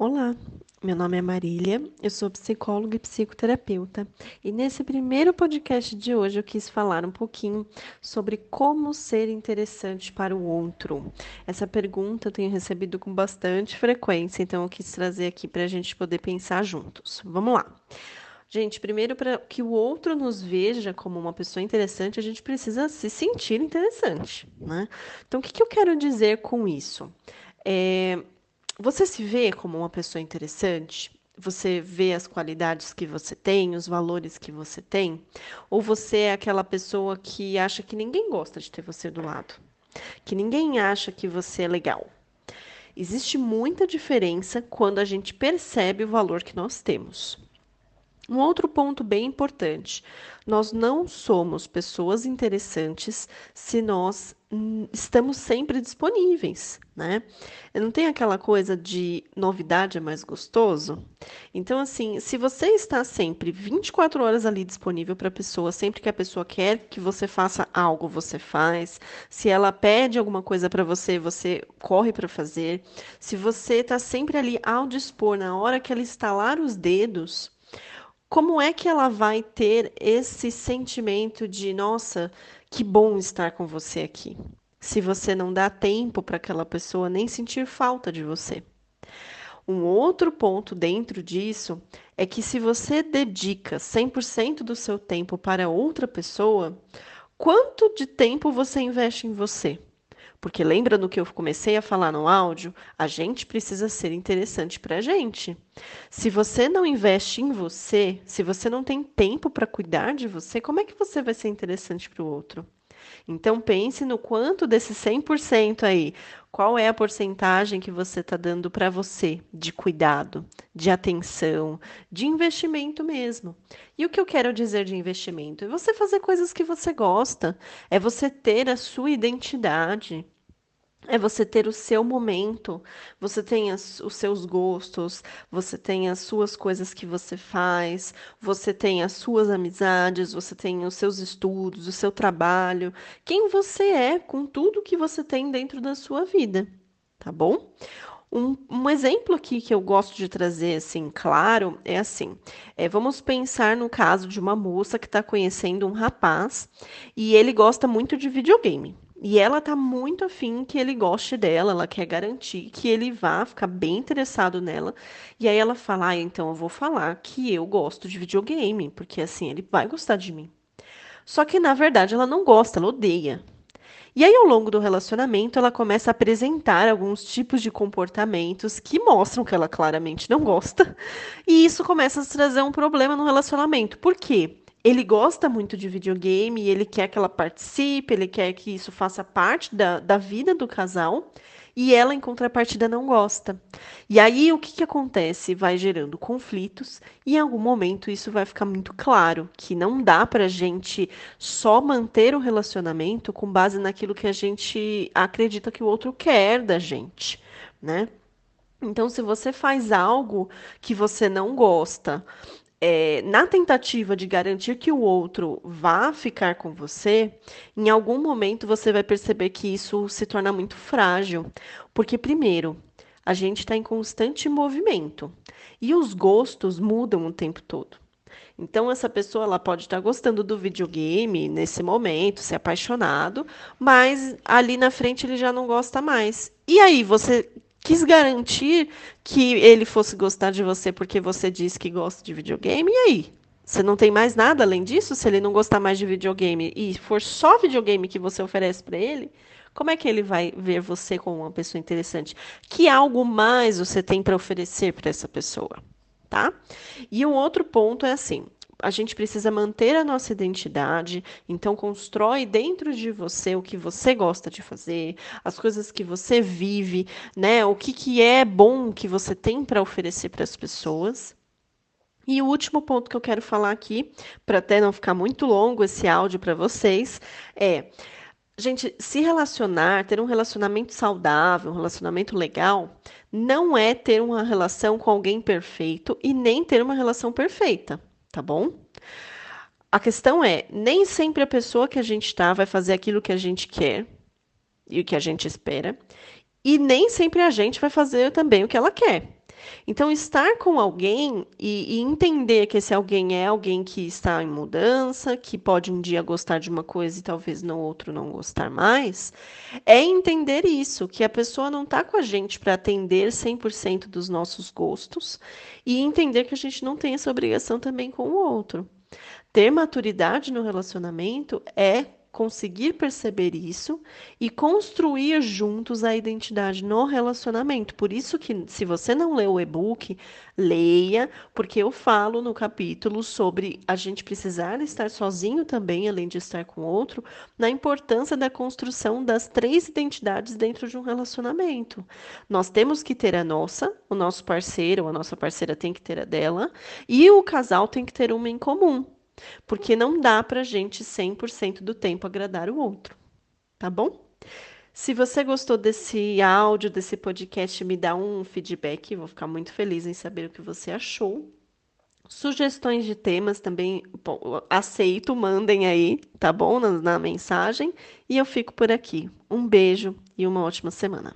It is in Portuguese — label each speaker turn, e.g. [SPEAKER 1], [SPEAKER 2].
[SPEAKER 1] Olá, meu nome é Marília, eu sou psicóloga e psicoterapeuta, e nesse primeiro podcast de hoje eu quis falar um pouquinho sobre como ser interessante para o outro. Essa pergunta eu tenho recebido com bastante frequência, então eu quis trazer aqui para a gente poder pensar juntos. Vamos lá. Gente, primeiro, para que o outro nos veja como uma pessoa interessante, a gente precisa se sentir interessante, né? Então, o que, que eu quero dizer com isso? É, você se vê como uma pessoa interessante? Você vê as qualidades que você tem, os valores que você tem? Ou você é aquela pessoa que acha que ninguém gosta de ter você do lado? Que ninguém acha que você é legal? Existe muita diferença quando a gente percebe o valor que nós temos. Um outro ponto bem importante: nós não somos pessoas interessantes se nós hum, estamos sempre disponíveis, né? Não tem aquela coisa de novidade é mais gostoso? Então, assim, se você está sempre 24 horas ali disponível para a pessoa, sempre que a pessoa quer que você faça algo, você faz. Se ela pede alguma coisa para você, você corre para fazer. Se você está sempre ali ao dispor, na hora que ela estalar os dedos, como é que ela vai ter esse sentimento de, nossa, que bom estar com você aqui? Se você não dá tempo para aquela pessoa nem sentir falta de você. Um outro ponto dentro disso é que se você dedica 100% do seu tempo para outra pessoa, quanto de tempo você investe em você? Porque lembra no que eu comecei a falar no áudio? A gente precisa ser interessante para a gente. Se você não investe em você, se você não tem tempo para cuidar de você, como é que você vai ser interessante para o outro? Então pense no quanto desse 100% aí, qual é a porcentagem que você está dando para você de cuidado, de atenção, de investimento mesmo. E o que eu quero dizer de investimento? É você fazer coisas que você gosta, é você ter a sua identidade. É você ter o seu momento, você tem as, os seus gostos, você tem as suas coisas que você faz, você tem as suas amizades, você tem os seus estudos, o seu trabalho, quem você é com tudo que você tem dentro da sua vida, tá bom? Um, um, exemplo aqui que eu gosto de trazer, assim, claro, é assim: é, vamos pensar no caso de uma moça que está conhecendo um rapaz e ele gosta muito de videogame. E ela tá muito afim que ele goste dela, ela quer garantir que ele vá ficar bem interessado nela. E aí ela fala: ah, então eu vou falar que eu gosto de videogame, porque assim ele vai gostar de mim. Só que na verdade ela não gosta, ela odeia. E aí, ao longo do relacionamento, ela começa a apresentar alguns tipos de comportamentos que mostram que ela claramente não gosta. E isso começa a trazer um problema no relacionamento. Por quê? Ele gosta muito de videogame, ele quer que ela participe, ele quer que isso faça parte da, da vida do casal, e ela, em contrapartida, não gosta. E aí o que, que acontece? Vai gerando conflitos, e em algum momento isso vai ficar muito claro: que não dá para a gente só manter o relacionamento com base naquilo que a gente acredita que o outro quer da gente, né? Então, se você faz algo que você não gosta, é, na tentativa de garantir que o outro vá ficar com você, em algum momento você vai perceber que isso se torna muito frágil. Porque, primeiro, a gente está em constante movimento e os gostos mudam o tempo todo. Então, essa pessoa ela pode estar gostando do videogame nesse momento, ser apaixonado, mas ali na frente ele já não gosta mais. E aí, você quis garantir que ele fosse gostar de você porque você disse que gosta de videogame, e aí? Você não tem mais nada além disso? Se ele não gostar mais de videogame e for só videogame que você oferece para ele, como é que ele vai ver você como uma pessoa interessante? Que algo mais você tem para oferecer para essa pessoa, tá? E um outro ponto é assim: a gente precisa manter a nossa identidade, então constrói dentro de você o que você gosta de fazer, as coisas que você vive, né? O que, que é bom que você tem para oferecer para as pessoas. E o último ponto que eu quero falar aqui, para até não ficar muito longo esse áudio para vocês, é Gente, se relacionar, ter um relacionamento saudável, um relacionamento legal, não é ter uma relação com alguém perfeito e nem ter uma relação perfeita tá bom? A questão é, nem sempre a pessoa que a gente está vai fazer aquilo que a gente quer e o que a gente espera, e nem sempre a gente vai fazer também o que ela quer. Então, estar com alguém e, e, entender que esse alguém é alguém que está em mudança, que pode um dia gostar de uma coisa e talvez no outro não gostar mais, é entender isso, que a pessoa não está com a gente para atender 100% dos nossos gostos e entender que a gente não tem essa obrigação também com o outro. Ter maturidade no relacionamento é conseguir perceber isso e construir juntos a identidade no relacionamento. Por isso que se você não leu o e-book, leia, porque eu falo no capítulo sobre a gente precisar estar sozinho também, além de estar com outro, na importância da construção das três identidades dentro de um relacionamento. Nós temos que ter a nossa, o nosso parceiro, a nossa parceira tem que ter a dela, e o casal tem que ter uma em comum. Porque não dá para a gente 100% do tempo agradar o outro, tá bom? Se você gostou desse áudio, desse podcast, me dá um feedback, vou ficar muito feliz em saber o que você achou. Sugestões de temas também bom, aceito, mandem aí, tá bom? Na, na mensagem. E eu fico por aqui. Um beijo e uma ótima semana.